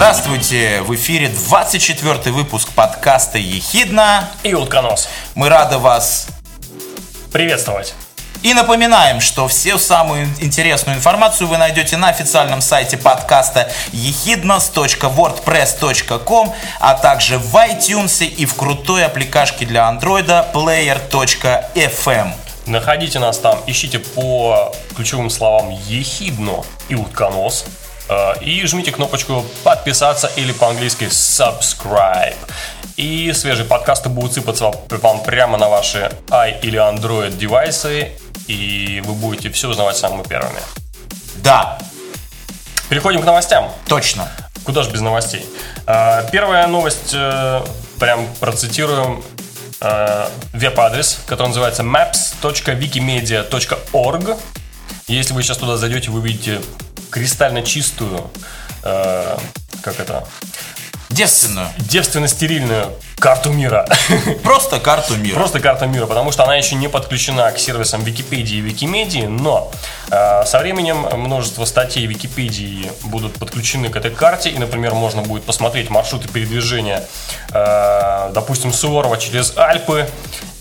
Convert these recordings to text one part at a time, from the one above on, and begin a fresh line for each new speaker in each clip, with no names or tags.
Здравствуйте! В эфире 24 выпуск подкаста «Ехидна».
И утконос.
Мы рады вас
Приветствовать.
И напоминаем, что всю самую интересную информацию вы найдете на официальном сайте подкаста ехиднос.wordpress.com, а также в iTunes и в крутой аппликашке для андроида player.fm.
Находите нас там, ищите по ключевым словам «ехидно» и «утконос». э, И жмите кнопочку «Подписаться» или по-английски «Subscribe». И свежие подкасты будут сыпаться вам прямо на ваши i или Android девайсы, и вы будете все узнавать самыми первыми.
Да,
Переходим к новостям.
точно.
Куда же без новостей? Э, Первая новость, э, прям процитируем э, веб-адрес, который называется maps.wikimedia.org. Если вы сейчас туда зайдете, вы увидите кристально чистую, э, как это,
Девственную.
девственно-стерильную карту мира.
Просто карту мира.
Просто карта мира, потому что она еще не подключена к сервисам Википедии и Викимедии, но э, со временем множество статей Википедии будут подключены к этой карте, и, например, можно будет посмотреть маршруты передвижения, э, допустим, Суворова через Альпы,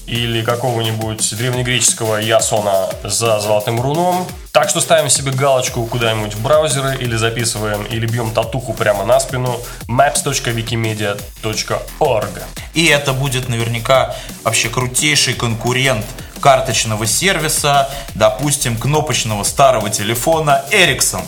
или какого-нибудь древнегреческого Ясона за золотым руном. Так что ставим себе галочку куда-нибудь в браузеры или записываем, или бьем татуху прямо на спину maps.wikimedia.org.
И это будет наверняка вообще крутейший конкурент карточного сервиса, допустим, кнопочного старого телефона Ericsson.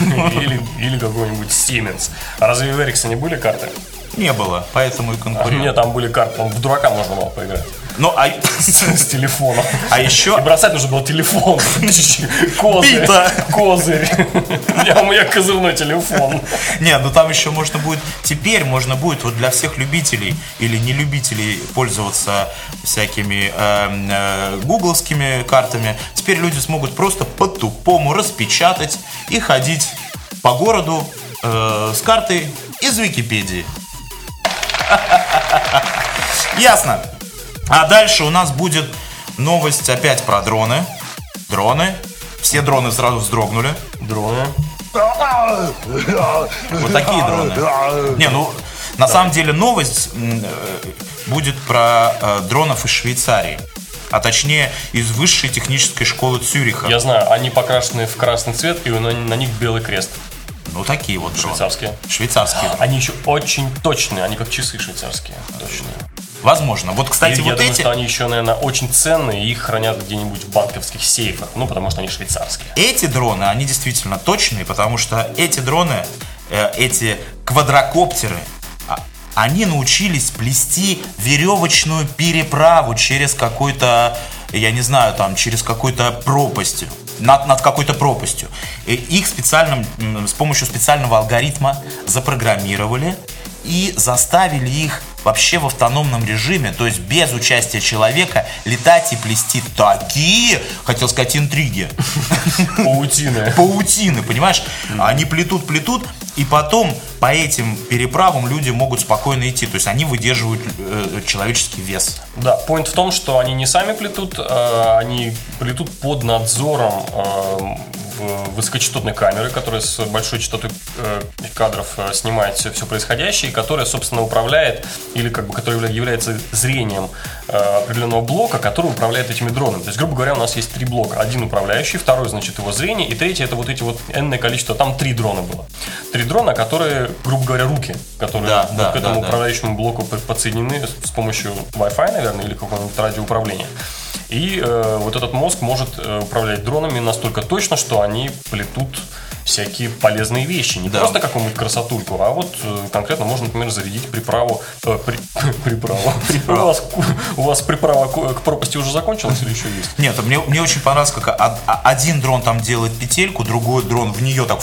Или, или какой-нибудь Siemens. А разве в Эриксоне были карты?
Не было, поэтому и
А
конкурент.
Нет, там были карты, в дурака можно было поиграть.
Ну, а,
С, телефоном.
а еще...
И бросать нужно было телефон. Козырь. Козырь. У меня, у меня козырной телефон.
Не, ну там еще можно будет... Теперь можно будет вот для всех любителей или не любителей пользоваться всякими эм, э, гугловскими картами. Теперь люди смогут просто по-тупому распечатать и ходить по городу э, с картой из Википедии. Ясно. А дальше у нас будет новость опять про дроны. Дроны. Все дроны сразу вздрогнули.
Дроны.
Вот такие дроны. Не, ну, на самом деле новость э, будет про э, дронов из Швейцарии. А точнее, из высшей технической школы Цюриха.
Я знаю, они покрашены в красный цвет, и на, на них белый крест.
Ну, такие вот дроны.
Швейцарские.
Швейцарские.
Они еще очень точные, они как часы швейцарские. Точные.
Возможно. Вот, кстати,
И я
вот
думаю,
эти...
что они еще, наверное, очень ценные, их хранят где-нибудь в банковских сейфах. Ну, потому что они швейцарские.
Эти дроны, они действительно точные, потому что эти дроны, э, эти квадрокоптеры, а, они научились плести веревочную переправу через какой-то, я не знаю, там, через какой-то пропасть. Над, над какой-то пропастью. И их специальным, с помощью специального алгоритма запрограммировали и заставили их вообще в автономном режиме, то есть без участия человека, летать и плести такие, хотел сказать, интриги
Паутины.
паутины, понимаешь? Они плетут, плетут, и потом по этим переправам люди могут спокойно идти. То есть они выдерживают э, человеческий вес.
Да, point в том, что они не сами плетут, э, они плетут под надзором э, высокочастотной камеры, которая с большой частотой э, кадров э, снимает все, все происходящее, и которая, собственно, управляет, или как бы, явля- является зрением э, определенного блока, который управляет этими дронами. То есть, грубо говоря, у нас есть три блока. Один управляющий, второй, значит, его зрение, и третий это вот эти вот энное количество, там три дрона было. Три дрона, которые, грубо говоря, руки, которые
Да, да,
к этому
да,
управляющему блоку под- подсоединены с помощью Wi-Fi, наверное, или какого-нибудь радиоуправления. И э, вот этот мозг может э, управлять дронами настолько точно, что они плетут всякие полезные вещи. Не
Да.
просто какую-нибудь красотульку, а вот э, конкретно можно, например, зарядить приправу. э, при- приправу. У вас, у вас приправа к, к пропасти уже закончилась или еще есть?
Нет, мне, мне очень понравилось, как а- один дрон там делает петельку, другой дрон в нее так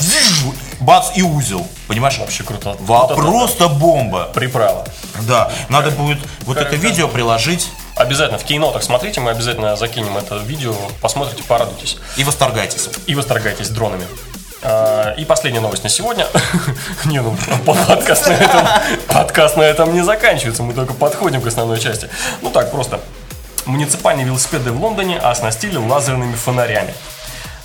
бац и узел. Понимаешь?
Вообще круто.
Во-
это
просто бомба.
Приправа.
Да, надо будет вот
как-
это
как-
видео приложить
Обязательно в кейнотах смотрите, мы обязательно закинем это видео, посмотрите, порадуйтесь
и восторгайтесь.
и восторгайтесь дронами. А, И последняя новость на сегодня. Не, ну подкаст на, этом, подкаст на этом не заканчивается, мы только подходим к основной части. Ну так, просто. Муниципальные велосипеды в Лондоне оснастили лазерными фонарями.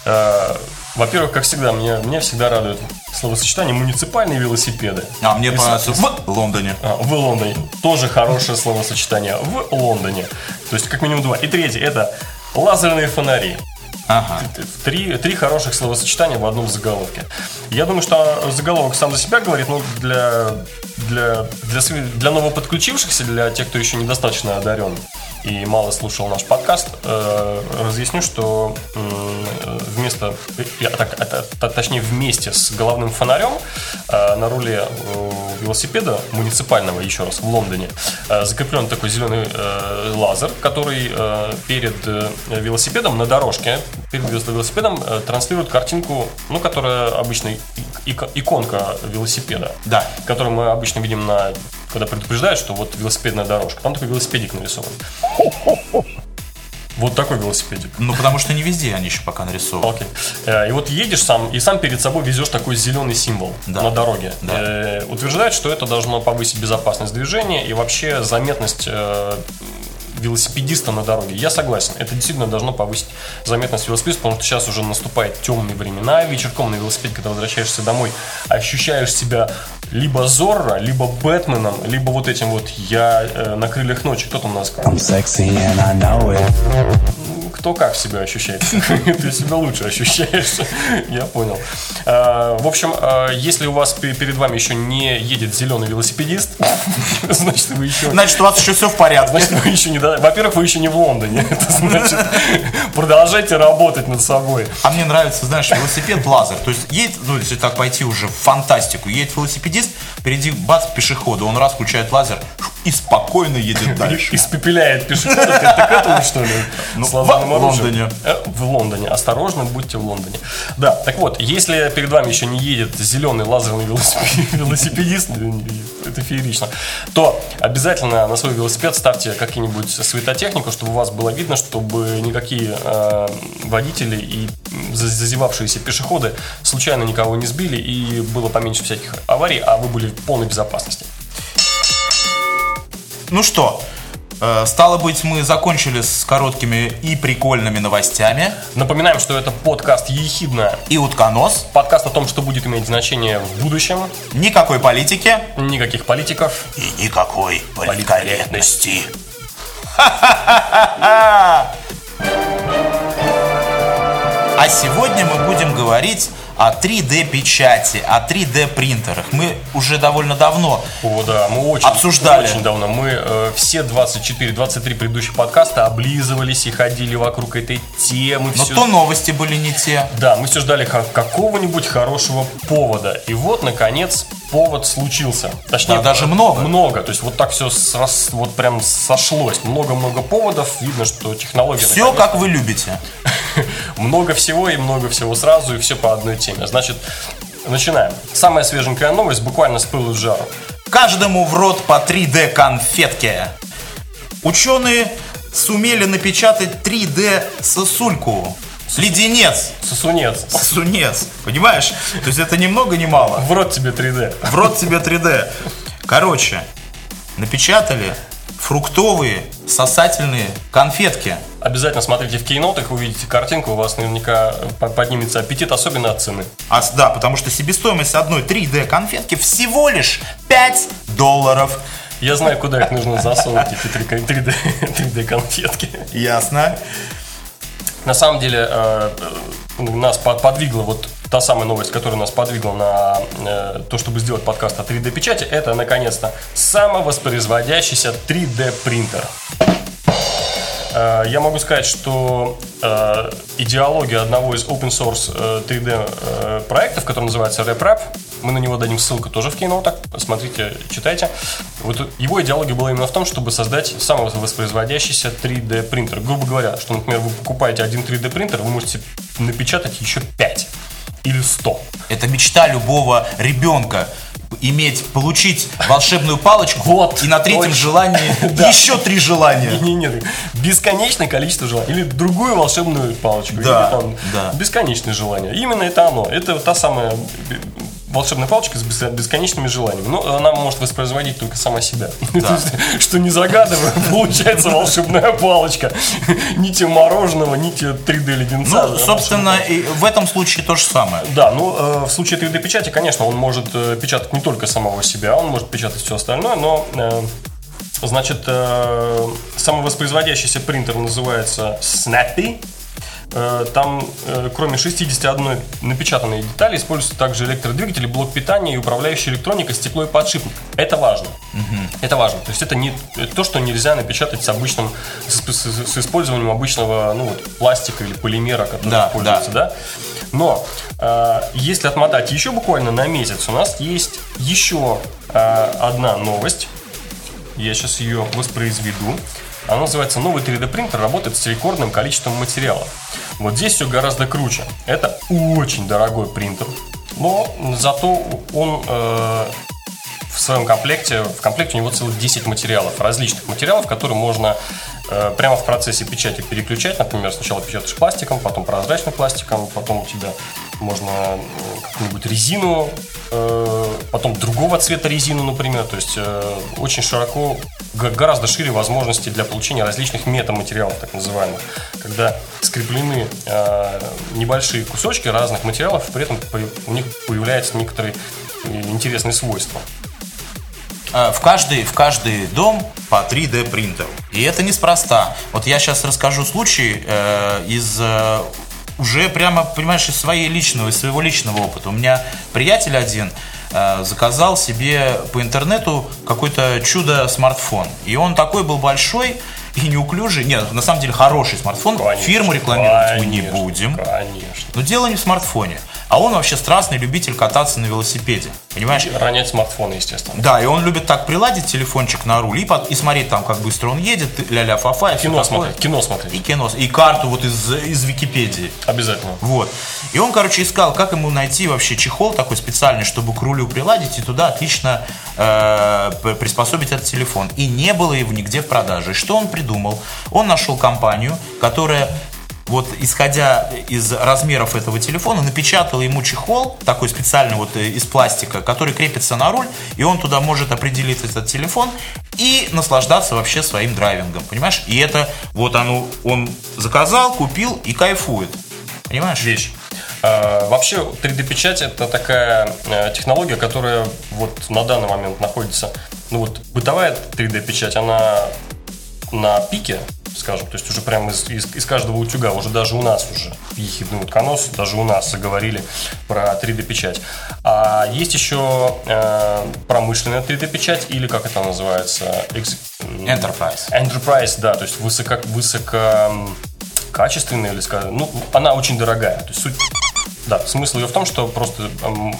Э, Во-первых, как всегда, меня, меня всегда радует словосочетание муниципальные велосипеды.
А мне
с-
в Лондоне.
а, В Лондоне. Тоже хорошее словосочетание. В Лондоне. То есть, как минимум два. И третье, это лазерные фонари.
Ага.
Три, три хороших словосочетания в одном заголовке. Я думаю, что заголовок сам за себя говорит, но для, для, для, для новоподключившихся, для тех, кто еще недостаточно одарен и мало слушал наш подкаст, э, разъясню, что м, вместо, я так, т- точнее вместе с головным фонарем э, на руле э, велосипеда муниципального, еще раз, в Лондоне, э, закреплен такой зеленый э, лазер, который э, перед э, велосипедом на дорожке, перед велосипедом э, транслирует картинку, ну, которая обычно ик- иконка велосипеда,
Да.
которую мы обычно видим на когда предупреждают, что вот велосипедная дорожка. Там такой велосипедик нарисован. Вот такой велосипедик.
Ну, потому что не везде они еще пока нарисованы.
Окей. Э, И вот едешь сам, и сам перед собой везешь такой зеленый символ
Да.
на дороге.
Да.
Э, Утверждают, что это должно повысить безопасность движения и вообще заметность э, велосипедиста на дороге. Я согласен, это действительно должно повысить заметность велосипедиста, потому что сейчас уже наступают темные времена. Вечерком на велосипеде, когда возвращаешься домой, ощущаешь себя либо Зорро, либо Бэтменом, либо вот этим вот я э, на крыльях ночи. Кто там у нас?
I'm sexy and I know it.
Кто как себя ощущает. Ты себя лучше ощущаешь. Я понял. А, В общем, а, если у вас пе- перед вами еще не едет зеленый велосипедист, значит, вы еще...
Значит, у вас еще все в порядке.
Значит, вы еще не... Во-первых, вы еще не в Лондоне. Это значит, продолжайте работать над собой.
А мне нравится, знаешь, велосипед лазер. То есть едет, ну, если так пойти уже в фантастику, едет велосипедист, впереди бац, пешехода, он раз включает лазер и спокойно едет дальше.
Испепеляет пешехода. Ты так этому, что ли?
Ну,
С лазерным
в? Лондоне.
Э, В Лондоне. Осторожно, будьте в Лондоне. Да, так вот, если перед вами еще не едет зеленый лазерный велосипед- велосипедист, это феерично, то обязательно на свой велосипед ставьте какие-нибудь светотехнику, чтобы у вас было видно, чтобы никакие э, водители и зазевавшиеся пешеходы случайно никого не сбили и было поменьше всяких аварий, а вы были в полной безопасности.
Ну что, э, стало быть, мы закончили с короткими и прикольными новостями.
Напоминаем, что это подкаст «Ехидна»,
И утконос.
подкаст о том, что будет иметь значение в будущем,
Никакой политики.
никаких политиков,
И никакой политкорректности. А сегодня мы будем говорить о 3D печати, о 3D принтерах. Мы уже довольно давно
О, да, мы очень,
Обсуждали.
очень давно. Мы э, все 24-23 предыдущих подкаста облизывались и ходили вокруг этой темы.
Но
всё-
то новости были не те.
Да, мы все ждали ка- какого-нибудь хорошего повода. И вот, наконец, повод случился. Точнее,
Да, даже много.
Много. То есть вот так все вот прям сошлось. Много-много поводов. Видно, что технология...
Все,
наконец-
как вы любите.
много всего и много всего сразу, и все по одной теме. Значит, начинаем. Самая свеженькая новость, буквально с пылу с жару.
Каждому в рот по 3D конфетке. Ученые сумели напечатать 3D сосульку. Леденец.
Сосунец.
Сосунец. Понимаешь? То есть это ни много ни мало.
В рот тебе 3D.
В рот тебе 3D. Короче, напечатали фруктовые сосательные конфетки.
Обязательно смотрите в кейнотах, увидите картинку, у вас наверняка по- поднимется аппетит, особенно от цены.
А, да, потому что себестоимость одной 3D конфетки всего лишь 5 долларов.
Я знаю, куда их нужно засунуть, эти 3D, 3D конфетки.
Ясно.
На самом деле, э, э, нас под- подвигла вот та самая новость, которая нас подвигла на э, то, чтобы сделать подкаст о 3D-печати, это, наконец-то, самовоспроизводящийся 3D принтер. Э, Я могу сказать, что э, идеология одного из open source э, 3D э, проектов, который называется RepRap, мы на него дадим ссылку тоже в кейнотах, смотрите, читайте. Вот его идеология была именно в том, чтобы создать самовоспроизводящийся 3D принтер. Грубо говоря, что, например, вы покупаете один 3D принтер, вы можете напечатать еще 5 или 100.
Это мечта любого ребенка. иметь, получить волшебную палочку
Вот,
и на третьем
точно.
желании
Да.
еще три желания.
Не, не, не, бесконечное количество желаний. Или другую волшебную палочку.
Да,
или там
да.
бесконечное желание. Именно это оно. Это та самая волшебная палочка с бес- бесконечными желаниями. Но она может воспроизводить только сама себя. Есть, Что не загадывая, получается волшебная палочка. Нити мороженого, нити 3D леденца.
Ну, собственно, и в этом случае то же самое.
Да, ну э, в случае 3D печати, конечно, он может э, печатать не только самого себя, он может печатать все остальное, но э, значит самовоспроизводящийся принтер называется Snappy. Э, Там, э, кроме 61 напечатанной детали, используются также электродвигатели, блок питания и управляющая электроника с теплой подшипник. Это важно. Это важно. То есть это не то, что нельзя напечатать с обычным, с, с- с использованием обычного ну, вот, пластика или полимера, который
Да,
используется, да. Но э, если отмотать еще буквально на месяц, у нас есть еще э, одна новость. Я сейчас ее воспроизведу. Она называется «Новый 3D принтер работает с рекордным количеством материала». Вот здесь все гораздо круче. Это очень дорогой принтер, но зато он э, в своем комплекте, в комплекте у него целых 10 материалов, различных материалов, которые можно э, прямо в процессе печати переключать. Например, сначала печатаешь пластиком, потом прозрачным пластиком, потом у тебя можно э, какую-нибудь резину, э, потом другого цвета резину, например. То есть э, очень широко, гораздо шире возможности для получения различных метаматериалов, так называемых, когда скреплены небольшие кусочки разных материалов, при этом у них появляются некоторые интересные свойства.
В каждый, в каждый дом по 3D принтеру. И это неспроста. Вот я сейчас расскажу случай э, из э, уже прямо, понимаешь, из своей личного, из своего личного опыта. У меня приятель один э, заказал себе по интернету какой-то чудо-смартфон. И он такой был большой и неуклюжий. Нет, на самом деле хороший смартфон.
Конечно,
Фирму рекламировать мы не
конечно,
будем.
Конечно.
Но дело не в смартфоне. А он вообще страстный любитель кататься на велосипеде. Понимаешь?
Ронять смартфоны, естественно.
Да, и он любит так приладить телефончик на руль и, под- и смотреть там, как быстро он едет, ля-ля фа-фа и
Кино смотреть, кино смотреть.
И кино, и карту вот из, из Википедии.
Обязательно.
Вот. И он, короче, искал, как ему найти вообще чехол такой специальный, чтобы к рулю приладить и туда отлично э, приспособить этот телефон. И не было его нигде в продаже. И что он придумал? Он нашел компанию, которая вот исходя из размеров этого телефона, напечатала ему чехол, такой специальный вот э, из пластика, который крепится на руль, и он туда может определить этот телефон и наслаждаться вообще своим драйвингом, понимаешь? И это вот оно, он заказал, купил и кайфует, понимаешь?
Вещь. А, вообще 3D-печать это такая э, технология, которая вот на данный момент находится, ну вот бытовая 3D-печать, она на пике, скажем, то есть уже прямо из, из- из каждого утюга, уже даже у нас уже ехидный утконос, даже у нас заговорили про 3D-печать. А есть еще э, промышленная 3D-печать, или как это называется? Экс-
Enterprise.
Enterprise, да, то есть высоко, высоко м, качественная или скажем, ну, она очень дорогая. То есть суть, да, смысл ее в том, что просто м,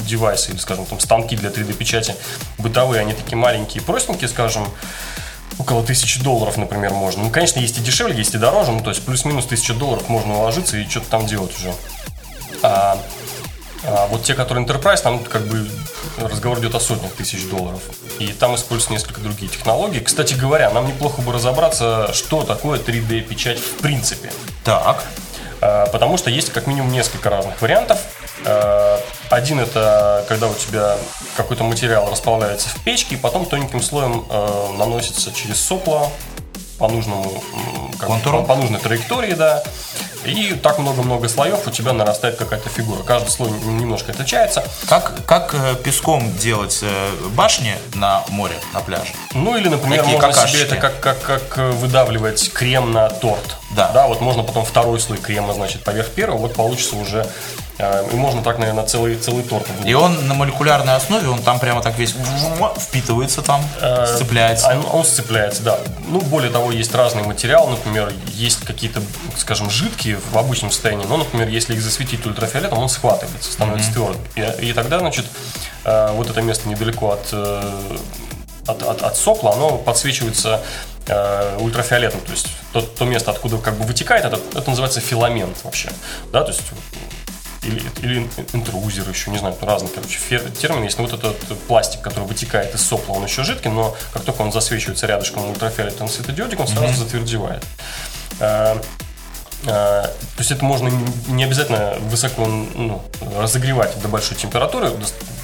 девайсы или, скажем, там станки для 3D печати бытовые, они такие маленькие, простенькие, скажем, около тысячи долларов, например, можно. Ну, конечно, есть и дешевле, есть и дороже, ну, то есть плюс-минус тысяча долларов можно уложиться и что-то там делать уже. А, а вот те, которые Enterprise, там как бы разговор идет о сотнях тысяч долларов. И там используются несколько другие технологии. Кстати говоря, нам неплохо бы разобраться, что такое 3D-печать в принципе.
Так.
А, Потому что есть как минимум несколько разных вариантов. А, Один это когда у тебя какой-то материал расплавляется в печке, и потом тоненьким слоем э, наносится через сопло по нужному как
Контуру?
по, по нужной траектории, да. И так много-много слоев у тебя нарастает какая-то фигура. Каждый слой немножко отличается.
Как, как э, песком делать э, башни на море, на пляже?
Ну или, например,
Такие
можно
какашечки.
себе это как, как, как э, выдавливать крем на торт.
Да.
Да, вот можно потом второй слой крема, значит, поверх первого, вот получится уже. Э, И можно так, наверное, целый, целый торт.
И он на молекулярной основе, он там прямо так весь впитывается там, сцепляется.
Он, он сцепляется, да. Ну, более того, есть разные материалы, например, есть какие-то, скажем, жидкие в обычном состоянии, но, например, если их засветить ультрафиолетом, он схватывается, становится твердым. И, и тогда, значит, вот это место недалеко от, э, от, от, от сопла, оно подсвечивается ультрафиолетом, то есть то, то место, откуда как бы вытекает, это, это называется филамент вообще, да, то есть или, или интрузер еще, не знаю, разные, короче, термины есть. Но вот этот пластик, который вытекает из сопла, он еще жидкий, но как только он засвечивается рядышком ультрафиолетовым светодиодиком, сразу mm-hmm. затвердевает. А, то есть это можно не обязательно высоко ну, разогревать до большой температуры.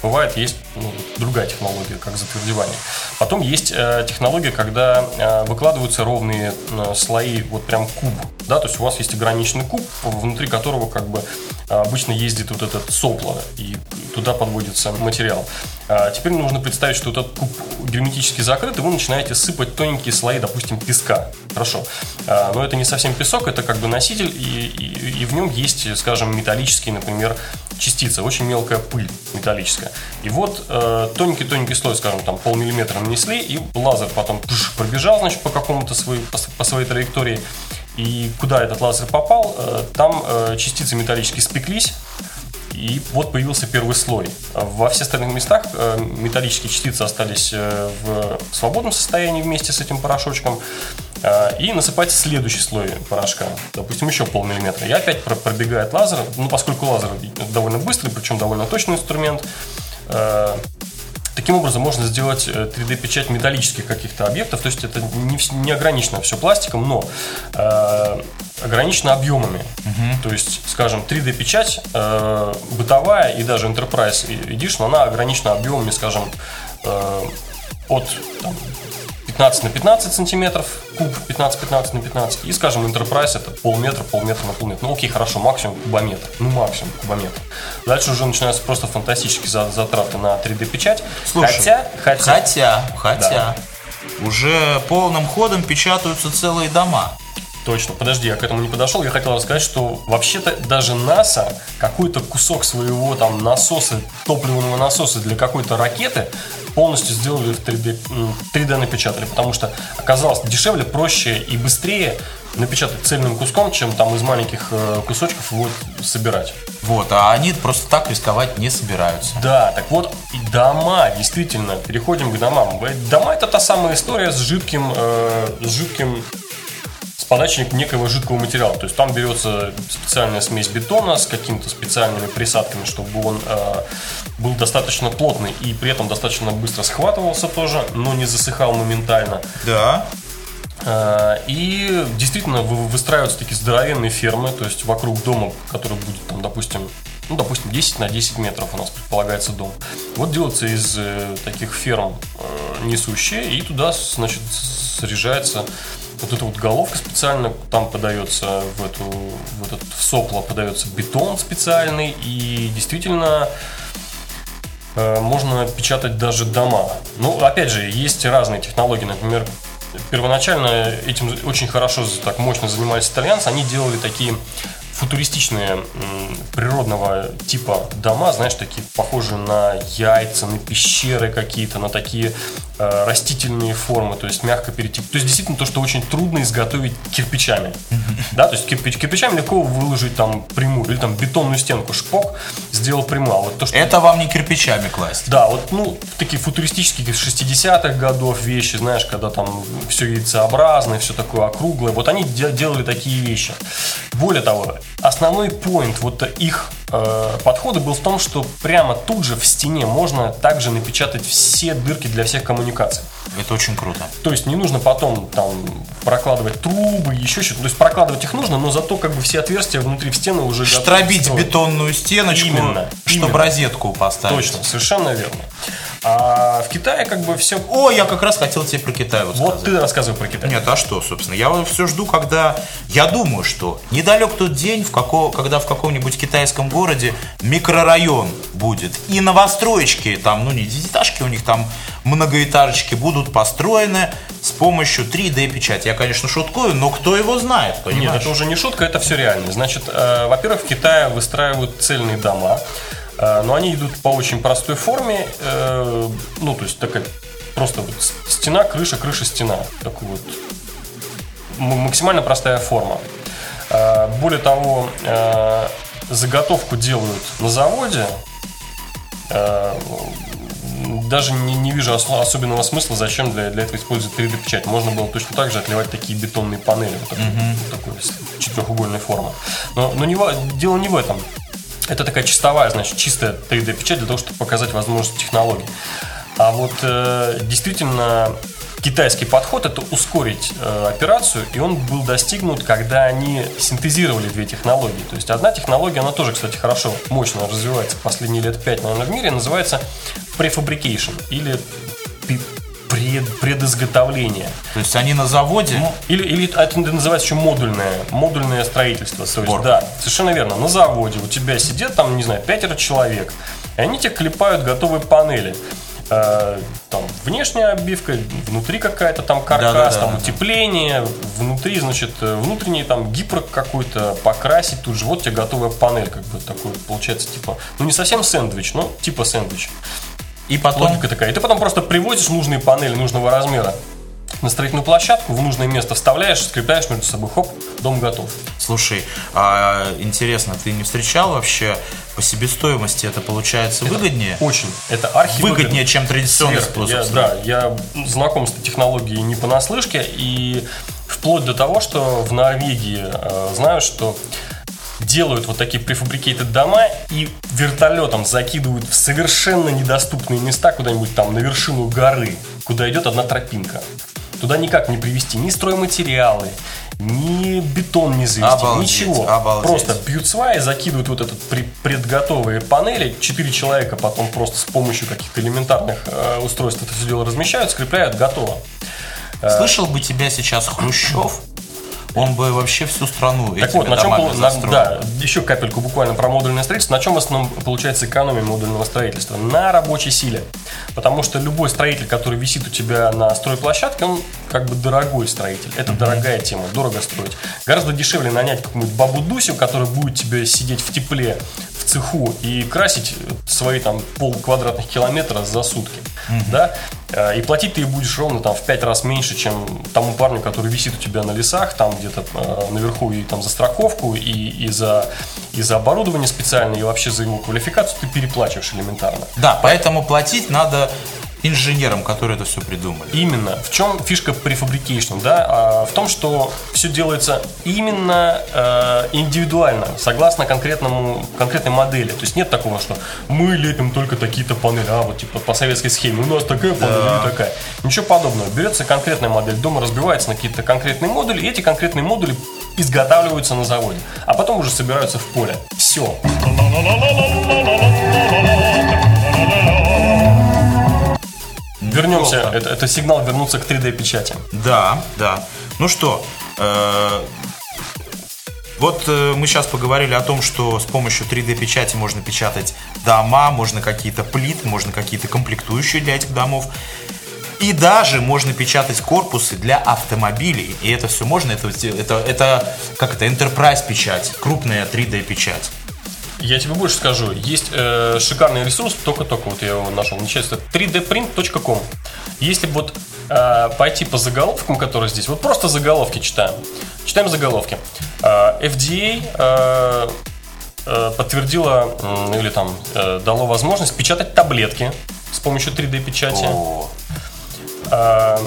Бывает, есть ну, другая технология, как затвердевание. Потом есть э, технология, когда э, выкладываются ровные э, слои, вот прям куб. Да, то есть у вас есть ограниченный куб, внутри которого как бы обычно ездит вот этот сопло, и туда подводится материал. А теперь нужно представить, что этот куб герметически закрыт, и вы начинаете сыпать тоненькие слои, допустим, песка. Хорошо. А, но это не совсем песок, это как бы носитель, и, и, и в нем есть, скажем, металлические, например, частица, очень мелкая пыль металлическая. И вот э, тоненький-тоненький слой, скажем, там полмиллиметра нанесли, и лазер потом пш, пробежал, значит, по какому-то своей, по, по своей траектории, и куда этот лазер попал, э, там э, частицы металлические спеклись, и вот появился первый слой. Во всех остальных местах э, металлические частицы остались в свободном состоянии вместе с этим порошочком. И насыпать следующий слой порошка, допустим, еще полмиллиметра. И опять пробегает лазер, ну, поскольку лазер довольно быстрый, причем довольно точный инструмент, Таким образом, можно сделать 3D-печать э, металлических каких-то объектов, то есть это не, не ограничено все пластиком, но э, ограничено объемами. Угу. То есть, скажем, 3D-печать э, бытовая и даже Enterprise Edition, она ограничена объемами, скажем, э, от там, 15 на 15 сантиметров, куб 15-15 на 15, и, скажем, Enterprise это полметра, полметра на полметра. Ну, окей, хорошо, максимум кубометр, ну, максимум кубометр. Дальше уже начинаются просто фантастические затраты на 3D-печать.
Слушай, хотя, хотя, хотя, хотя да. уже полным ходом печатаются целые дома.
Точно, подожди, я к этому не подошел. Я хотел рассказать, что вообще-то даже НАСА какой-то кусок своего там насоса, топливного насоса для какой-то ракеты полностью сделали в 3D, 3D напечатали, потому что оказалось дешевле, проще и быстрее напечатать цельным куском, чем там из маленьких э, кусочков его собирать.
Вот, а они просто так рисковать не собираются.
Да, так вот, дома, действительно, переходим к домам. Дома это та самая история с жидким, э, с жидким с подачей некого жидкого материала. То есть там берется специальная смесь бетона с какими-то специальными присадками, чтобы он э, был достаточно плотный и при этом достаточно быстро схватывался тоже, но не засыхал моментально.
Да.
Э, и действительно выстраиваются такие здоровенные фермы, то есть вокруг дома, который будет там, допустим, ну, допустим, 10 на 10 метров у нас предполагается дом. Вот делается из э, таких ферм э, несущие, и туда, значит, срежается вот эта вот головка специально там подается в эту в этот в сопло подается бетон специальный и действительно можно печатать даже дома. Ну, опять же, есть разные технологии, например, первоначально этим очень хорошо, так мощно занимались итальянцы, они делали такие футуристичные природного типа дома, знаешь, такие похожие на яйца, на пещеры какие-то, на такие э, растительные формы, то есть мягко перейти. То есть действительно то, что очень трудно изготовить кирпичами. Да, то есть кирпич, кирпичами легко выложить там прямую или там бетонную стенку шпок сделал прямую. А вот то, что...
Это вам не кирпичами класть.
Да, вот ну такие футуристические 60-х годов вещи, знаешь, когда там все яйцеобразное, все такое округлое. Вот они делали такие вещи. Более того, основной поинт вот их э, подхода был в том, что прямо тут же в стене можно также напечатать все дырки для всех коммуникаций.
Это очень круто.
То есть не нужно потом там прокладывать трубы, еще что-то. То есть прокладывать их нужно, но зато как бы все отверстия внутри в стены уже
Штробить бетонную стеночку, именно, чтобы именно. розетку поставить.
Точно, совершенно верно. А в Китае как бы все...
О, я как раз хотел тебе про Китай
вот, вот ты рассказывай про Китай.
Нет, а что, собственно? Я все жду, когда... Я думаю, что недалек тот день, в како... когда в каком-нибудь китайском городе микрорайон будет. И новостроечки, там, ну не десятиэтажки у них, там многоэтажечки будут построены с помощью 3D-печати. Я, конечно, шуткую, но кто его знает,
понимаешь? Нет, это уже не шутка, это все реально. Значит, э, во-первых, в Китае выстраивают цельные дома. Э, но они идут по очень простой форме, э, ну, то есть такая просто вот стена, крыша, крыша, стена. Такой вот максимально простая форма. Э, более того, заготовку делают на заводе. Даже не, не вижу особенного смысла, зачем для, для этого использовать 3D-печать. Можно было точно так же отливать такие бетонные панели, вот такой, mm-hmm. вот такой четырехугольной формы. Но, но не, дело не в этом. Это такая чистовая, значит, чистая 3D-печать для того, чтобы показать возможности технологий. А вот э, действительно китайский подход это ускорить э, операцию, и он был достигнут, когда они синтезировали две технологии. То есть одна технология, она тоже, кстати, хорошо, мощно развивается последние лет пять, наверное, в мире, называется prefabrication или пред, предизготовление.
То есть они на заводе?
Или, или это называется еще модульное, модульное строительство. То есть, да, совершенно верно. На заводе у тебя сидят там, не знаю, пятеро человек, и они тебе клепают готовые панели. Э, там внешняя обивка, внутри какая-то там каркас, да, да, да, там да, утепление, внутри, значит, внутренний там гипер какой-то покрасить тут же, вот тебе готовая панель, как бы такой, получается, типа, ну не совсем сэндвич, но типа сэндвич. И потом... Логика такая. И ты потом просто привозишь нужные панели нужного размера на строительную площадку, в нужное место вставляешь, скрепляешь между собой, хоп, дом готов.
Слушай, а интересно, ты не встречал вообще по себестоимости это получается это выгоднее?
Очень. Это архи
Выгоднее, чем традиционный Сверх. способ.
Я, да, я знаком с технологией не понаслышке, и вплоть до того, что в Норвегии э, знаю, что делают вот такие префабрикейты дома и вертолетом закидывают в совершенно недоступные места, куда-нибудь там на вершину горы, куда идет одна тропинка. Туда никак не привезти ни стройматериалы, ни бетон не завести, обалдеть, ничего. Обалдеть. Просто бьют сваи, закидывают вот этот предготовые панели, четыре человека потом просто с помощью каких-то элементарных э, устройств это все дело размещают, скрепляют, готово.
Слышал бы тебя сейчас Хрущев, он бы вообще всю страну
Так вот, на чем, на, да, еще капельку буквально про модульное строительство. На чем в основном получается экономия модульного строительства? На рабочей силе. Потому что любой строитель, который висит у тебя на стройплощадке, он как бы дорогой строитель. Это mm-hmm. дорогая тема, дорого строить. Гораздо дешевле нанять какую-нибудь бабу Дусю, которая будет тебе сидеть в тепле, в цеху и красить свои там пол квадратных километра за сутки. Mm-hmm. Да? Э, и платить ты будешь ровно там в 5 раз меньше, чем тому парню, который висит у тебя на лесах, там где-то э, наверху и там за страховку, и, и, за, и за оборудование специальное, и вообще за его квалификацию ты переплачиваешь элементарно.
Да, поэтому платить надо инженерам, которые это все придумали.
Именно. В чем фишка префабрикейшн, да? А, в том, что все делается именно э, индивидуально, согласно конкретному, конкретной модели. То есть нет такого, что мы лепим только такие-то панели, а вот типа по советской схеме, у нас такая панель да. и такая. Ничего подобного. Берется конкретная модель, дома разбивается на какие-то конкретные модули, и эти конкретные модули изготавливаются на заводе, а потом уже собираются в поле. Все. Вернемся, это, это сигнал вернуться к 3D-печати.
Да, да. Ну что, э, вот э, мы сейчас поговорили о том, что с помощью 3D-печати можно печатать дома, можно какие-то плиты, можно какие-то комплектующие для этих домов. И даже можно печатать корпусы для автомобилей. И это все можно, это, это, это как это, enterprise печать, крупная 3D печать.
Я тебе больше скажу. Есть э, шикарный ресурс, только-только вот я его нашел, нечестно, 3dprint.com. Если вот э, пойти по заголовкам, которые здесь, вот просто заголовки читаем. Читаем заголовки. Э, FDA э, э, подтвердила э, или там э, дало возможность печатать таблетки с помощью 3D-печати. Э,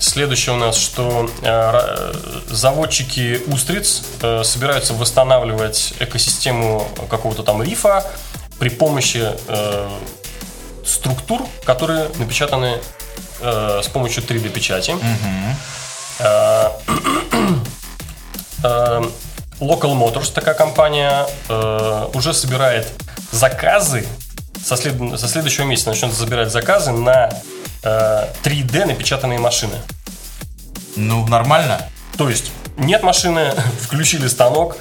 Следующее у нас, что э, заводчики устриц э, собираются восстанавливать экосистему какого-то там рифа при помощи э, структур, которые напечатаны с помощью 3D-печати. Local Motors, такая компания, уже собирает заказы со, след... со следующего месяца начнет забирать заказы на 3D напечатанные машины.
Ну, нормально.
То есть, нет машины, включили станок.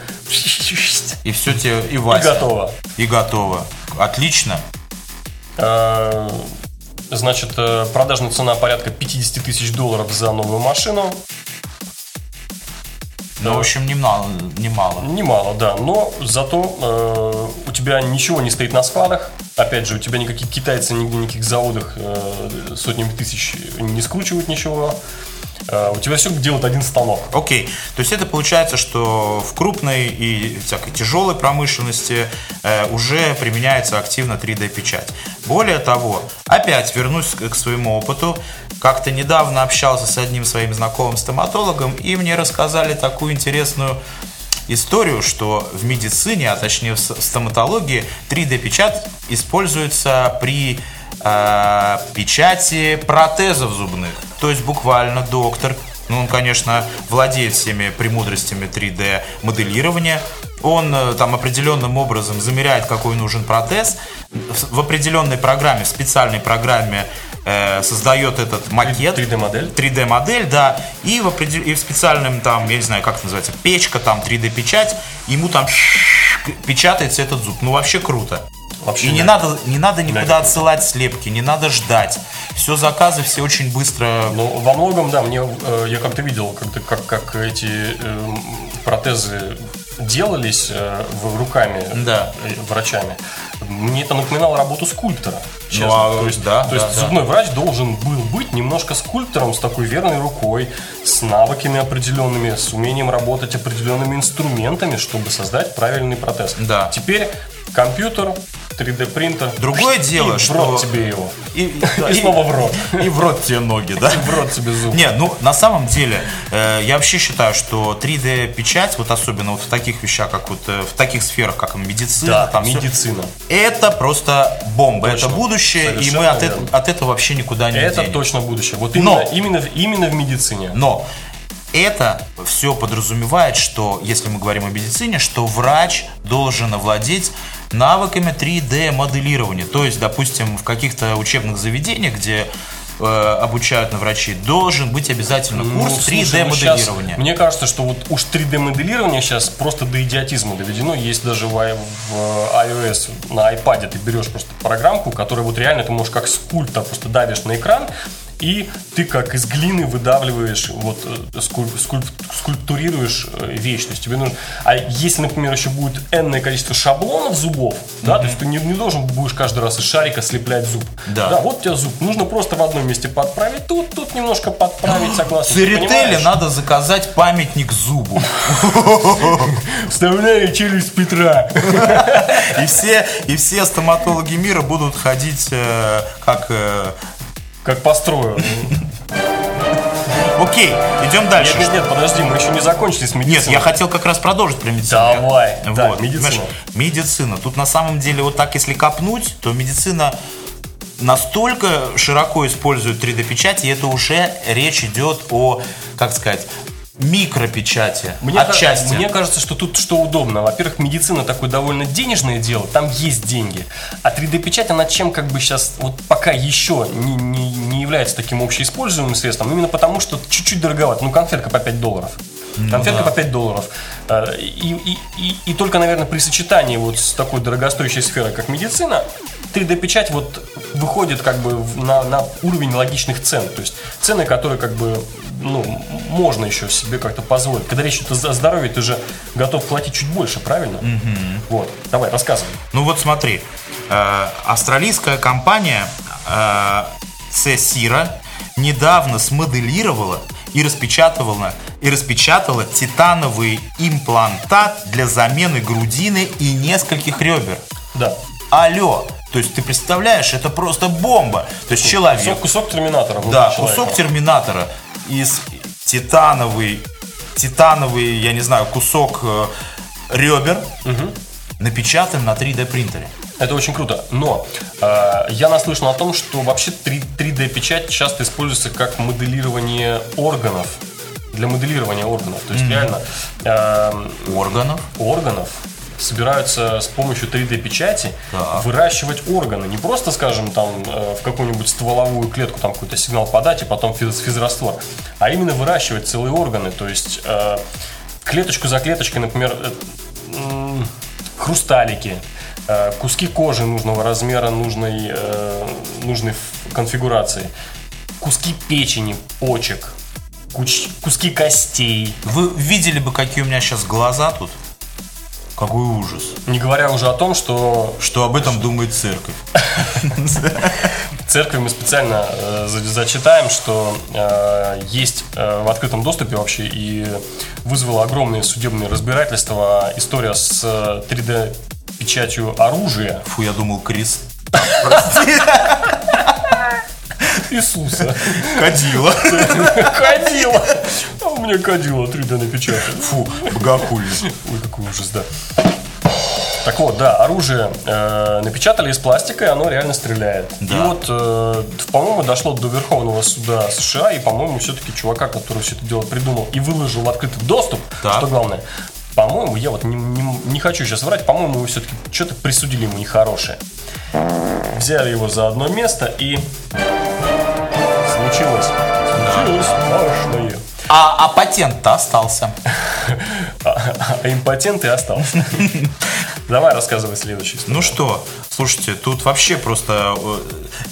И все тебе, и Вася.
И готово.
И готово. Отлично.
А, значит, э, продажная цена порядка 50 тысяч долларов за новую машину.
Ну, в общем, немало, немало.
Немало, да. Но зато э, у тебя ничего не стоит на складах. Опять же, у тебя никакие китайцы нигде, никаких заводах э, сотнями тысяч не скручивают ничего. Э, у тебя все делает один станок.
Окей. Okay. То есть это получается, что в крупной и всякой тяжелой промышленности э, уже применяется активно 3D-печать. Более того, опять вернусь к своему опыту. Как-то недавно общался с одним своим знакомым стоматологом, и мне рассказали такую интересную историю, что в медицине, а точнее в стоматологии 3D-печать используется при э, печати протезов зубных. То есть буквально доктор, ну он, конечно, владеет всеми премудростями 3D-моделирования, он э, там определенным образом замеряет, какой нужен протез, в определенной программе, в специальной программе создает этот макет.
3D-модель.
3D-модель, да, и в, определ- и в специальном там, я не знаю, как это называется, печка, там 3D-печать, ему там печатается этот зуб. Ну, вообще круто.
Вообще
и не надо, не надо никуда
Да.
отсылать слепки, не надо ждать. Все заказы, все очень быстро.
Ну, во многом, да, мне э, я как-то видел, как, как, как эти эм, протезы делались э, руками
Да.
э, врачами. Мне это напоминало работу скульптора. Честно.
Ну, а,
то есть,
да,
то есть
да, да.
зубной врач должен был быть немножко скульптором с такой верной рукой, с навыками определенными, с умением работать определенными инструментами, чтобы создать правильный протез.
Да.
Теперь компьютер, 3D принтер.
Другое дело,
и в
что-
рот тебе его.
И,
И снова в рот.
И в рот тебе ноги, да?
В рот тебе зуб.
Не, ну на самом деле, э, я вообще считаю, что 3D-печать, вот особенно вот в таких вещах, как вот э, в таких сферах, как медицина,
Да,
там
медицина.
это просто бомба,
Точно.
это будущее, и
Совершенно
мы от, это- от этого вообще никуда не
Это
денемся.
точно будущее. Вот
Но-
именно, именно, в- именно в медицине.
Но это все подразумевает, что, если мы говорим о медицине, что врач должен овладеть навыками 3D-моделирования. То есть, допустим, в каких-то учебных заведениях, где э, обучают на врачей, должен быть обязательно
Ну,
курс
ну,
3D-моделирования.
щас- мне кажется, что вот уж 3D-моделирование сейчас просто до идиотизма доведено. Есть даже в, в iOS, на iPad ты берешь просто программку, которая вот реально ты можешь как скульптор просто давишь на экран, и ты как из глины выдавливаешь, вот э, скульп- скульп- скульптурируешь э, вещь. То есть тебе нужно... А если, например, еще будет энное количество шаблонов зубов, да, то есть ты не, не должен будешь каждый раз из шарика слеплять зуб.
Да.
вот у тебя зуб. Нужно просто в одном месте подправить, тут, тут немножко подправить, согласно. Понимаешь?
надо заказать памятник зубу.
Вставляю челюсть Петра.
И все, и все стоматологи мира будут ходить э, как...
Как построю.
Окей, идем дальше.
Нет, нет, нет, подожди, мы еще не закончили с
Нет,
медициной.
я хотел как раз продолжить про медицину.
Давай.
Вот,
Так, медицина.
понимаешь, медицина. Тут на самом деле вот так, если копнуть, то медицина настолько широко использует 3D-печать, и это уже речь идет о, как сказать, микропечати.
Мне, ка-
отчасти.
мне кажется, что тут что удобно. Во-первых, медицина такое довольно денежное дело, там есть деньги. А 3D-печать, она чем как бы сейчас, вот пока еще не, не, не является таким общеиспользуемым средством, именно потому, что чуть-чуть дороговато. Ну, конфетка по 5 долларов. Конфетка по 5 долларов. Э, И, и, и, и только, наверное, при сочетании вот с такой дорогостоящей сферой, как медицина, 3D-печать вот выходит как бы на, на уровень логичных цен. То есть цены, которые как бы ну, можно еще себе как-то позволить. Когда речь идет о здоровье, ты же готов платить чуть больше, правильно? Вот. Давай, рассказывай.
Ну вот смотри, э, австралийская компания э, Cesira недавно смоделировала и распечатывала, и распечатала титановый имплантат для замены грудины и нескольких ребер.
Да.
Алло! То есть ты представляешь, это просто бомба. То есть человек,
Кусок, кусок терминатора.
да,
человека.
кусок терминатора из титановый, титановый, я не знаю, кусок э, ребер напечатан на 3D принтере.
Это очень круто. Но э, я наслышан о том, что вообще 3, 3D-печать часто используется как моделирование органов. Для моделирования органов. То есть реально э,
Органов.
органов собираются с помощью 3D-печати
Так.
выращивать органы. Не просто, скажем, там э, в какую-нибудь стволовую клетку там какой-то сигнал подать и потом физ- физраствор, а именно выращивать целые органы. То есть э, клеточку за клеточкой, например, э, хрусталики, э, куски кожи нужного размера, нужной, э, нужной конфигурации, куски печени, почек, куч- куски костей.
Вы видели бы, какие у меня сейчас глаза тут? Какой ужас.
Не говоря уже о том, что
Что об этом думает церковь.
в церкви мы специально э, за- зачитаем, что э, есть э, в открытом доступе вообще и вызвало огромные судебные разбирательства история с э, 3D печатью оружия
Фу, я думал, крест.
Иисуса.
Кадила.
Ходила. У меня кадило 3D напечатать.
Фу, богохульно.
Ой, какой ужас, да. Так вот, да, оружие э, напечатали из пластика, и оно реально стреляет.
Да.
И вот, э, по-моему, дошло до Верховного суда США, и, по-моему, все-таки чувака, который все это дело придумал и выложил в открытый доступ,
Так.
что главное, по-моему, я вот не, не- не хочу сейчас врать, по-моему, его все-таки что-то присудили ему нехорошее. Взяли его за одно место, и случилось. Случилось страшное.
А, а патент-то остался.
А, импотент и остался. Давай рассказывай следующий.
Ну что, слушайте, тут вообще просто э,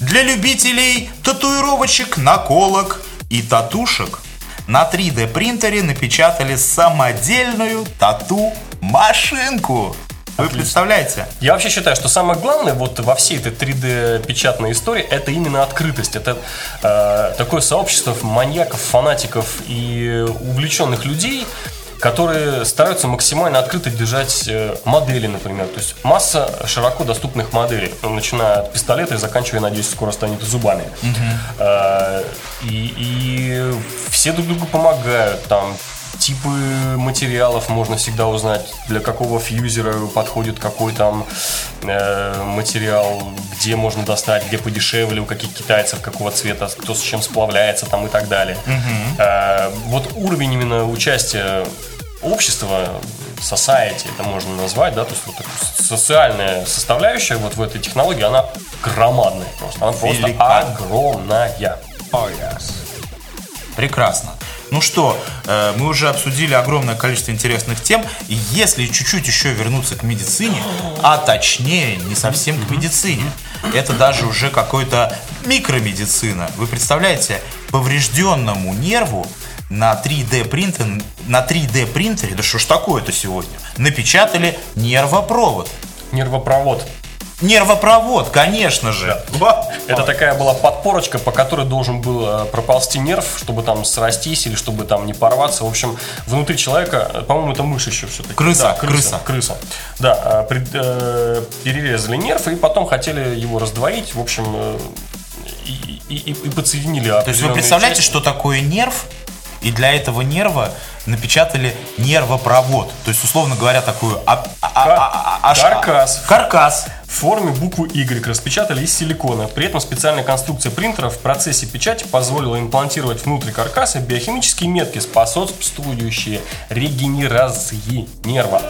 для любителей татуировочек, наколок и татушек на 3D принтере напечатали самодельную тату-машинку. Вы представляете?
Я вообще считаю, что самое главное вот во всей этой 3D печатной истории это именно открытость. Это э, такое сообщество маньяков, фанатиков и увлеченных людей, которые стараются максимально открыто держать э, модели, например. То есть масса широко доступных моделей, начиная от пистолета и заканчивая, надеюсь, скоро станет зубами. Э, и, и все друг другу помогают. Там типы материалов можно всегда узнать, для какого фьюзера подходит какой там э, материал, где можно достать, где подешевле, у каких китайцев, какого цвета, кто с чем сплавляется там и так далее. Э, вот уровень именно участия общества, society это можно назвать, да, то есть вот социальная составляющая вот в этой технологии, она громадная просто, она просто
Велика.
огромная.
Прекрасно. Ну что, э, мы уже обсудили огромное количество интересных тем. И если чуть-чуть еще вернуться к медицине, а точнее, не совсем к медицине, это даже уже какой-то микромедицина. Вы представляете, поврежденному нерву на 3D принтере, на 3D принтере, да что ж такое-то сегодня, напечатали нервопровод.
Нервопровод.
Нервопровод, конечно же. Ба-
Это такая была подпорочка, по которой должен был э, проползти нерв, чтобы там срастись или чтобы там не порваться. В общем, внутри человека, э, по-моему, это мышь еще все-таки.
Крыса,
да,
крыса.
крыса. Крыса. Да, э, пред- э, перерезали нерв и потом хотели его раздвоить, в общем, э, и, и- и- подсоединили
То есть вы представляете, что такое нерв? И для этого нерва напечатали нервопровод. То есть, условно говоря, такую... а- а- а- а- аш-
Каркас.
Каркас.
В форме буквы Y распечатали из силикона. При этом специальная конструкция принтера в процессе печати позволила имплантировать внутрь каркаса биохимические метки, способствующие регенерации нерва.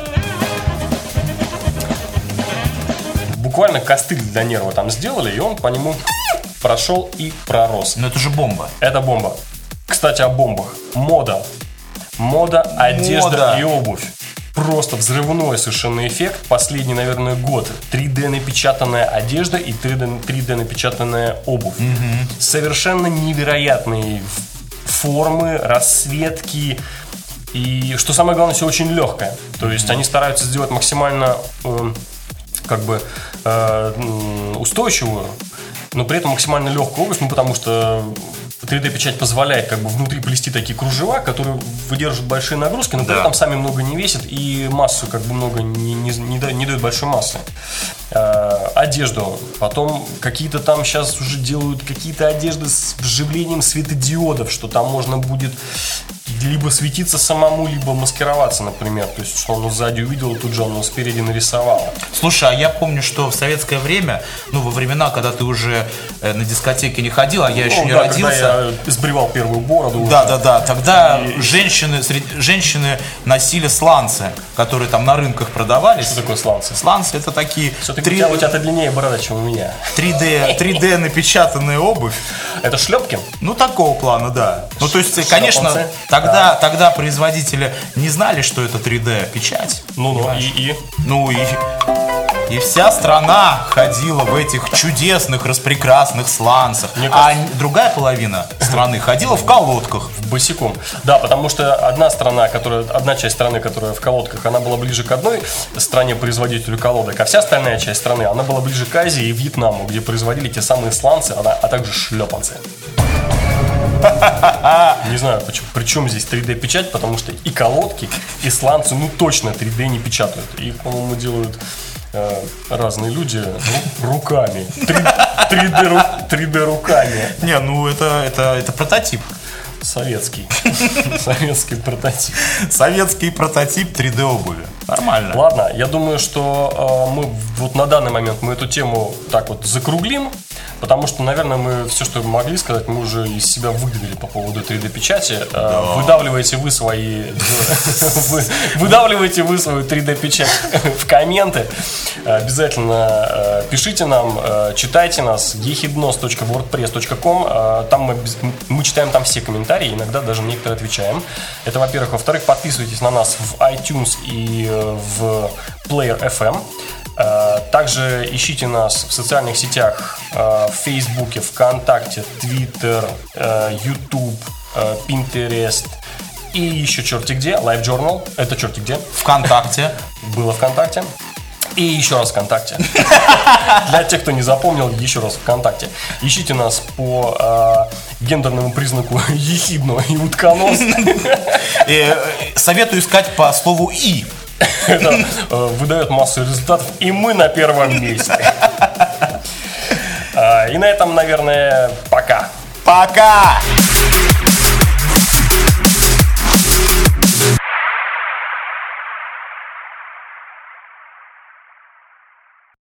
Буквально костыль для нерва там сделали, и он по нему прошел и пророс.
Но это же бомба.
Это бомба. Кстати, о бомбах. Мода. Мода, одежда
Мода.
и обувь. Просто взрывной совершенно эффект. Последний, наверное, год. 3D напечатанная одежда и 3D, 3D напечатанная обувь. Совершенно невероятные формы, расцветки. И что самое главное, все очень легкое. То есть они стараются сделать максимально эм, как бы э, устойчивую, но при этом максимально легкую обувь, ну потому что 3D-печать позволяет как бы внутри плести такие кружева, которые выдерживают большие нагрузки, но при
Да.
этом сами много не весят и массу как бы много не, не, не да- не дают большой массы. Э, одежду. Потом какие-то там сейчас уже делают какие-то одежды с вживлением светодиодов, что там можно будет либо светиться самому, либо маскироваться, например. То есть, что он сзади увидел, тут же он спереди нарисовал.
Слушай, а я помню, что в советское время, ну, во времена, когда ты уже э, на дискотеке не ходил, а я еще
Ну,
не
да,
родился.
Когда я сбривал первую бороду. уже.
Да, да, да. Тогда
И-
женщины, женщины носили сланцы, которые там на рынках продавались.
Что такое сланцы?
Сланцы это такие
Все-таки
три-
у тебя-то длиннее борода, чем у меня.
3D, 3D напечатанная обувь.
Это шлепки?
Ну, такого плана, да. Ну, то есть, конечно, тогда, тогда производители не знали, что это 3D печать.
Ну-ну, и, и.
Ну и, и вся страна ходила в этих чудесных, распрекрасных сланцах.
Мне
А н- другая половина страны ходила в колодках.
босиком. Да, потому что одна страна, которая, одна часть страны, которая в колодках, она была ближе к одной стране производителю колодок, а вся остальная часть страны, она была ближе к Азии и Вьетнаму, где производили те самые сланцы, а также шлепанцы. Не знаю, почему, при чем здесь 3D-печать, потому что и колодки, и сланцы, ну точно 3D не печатают. Их, по-моему, делают э, разные люди ру- руками. 3, d ру- 3D руками.
Не, ну это, это, это прототип.
Советский. Советский прототип.
Советский прототип 3D обуви. Нормально.
Ладно, я думаю, что э, мы вот на данный момент мы эту тему так вот закруглим, потому что, наверное, мы все, что могли сказать, мы уже из себя выдавили по поводу 3D-печати. Э, Выдавливаете вы свои... вы- Выдавливаете вы свою 3D-печать в комменты. Обязательно э, пишите нам, э, читайте нас ехиднос.wordpress.com Там мы, мы читаем там все комментарии, иногда даже некоторые отвечаем. Это, во-первых. Во-вторых, подписывайтесь на нас в iTunes и в Player FM. Э, Также ищите нас в социальных сетях э, в Фейсбуке, ВКонтакте, Твиттер, э, э, Pinterest и еще черти где, Live Journal, это черти где,
ВКонтакте.
было ВКонтакте. И еще раз ВКонтакте. Для тех, кто не запомнил, еще раз ВКонтакте. Ищите нас по э, гендерному признаку ехидно и утконос.
Советую искать по слову «и».
Э, выдает массу результатов, и мы на первом месте. А, И на этом, наверное, пока.
Пока!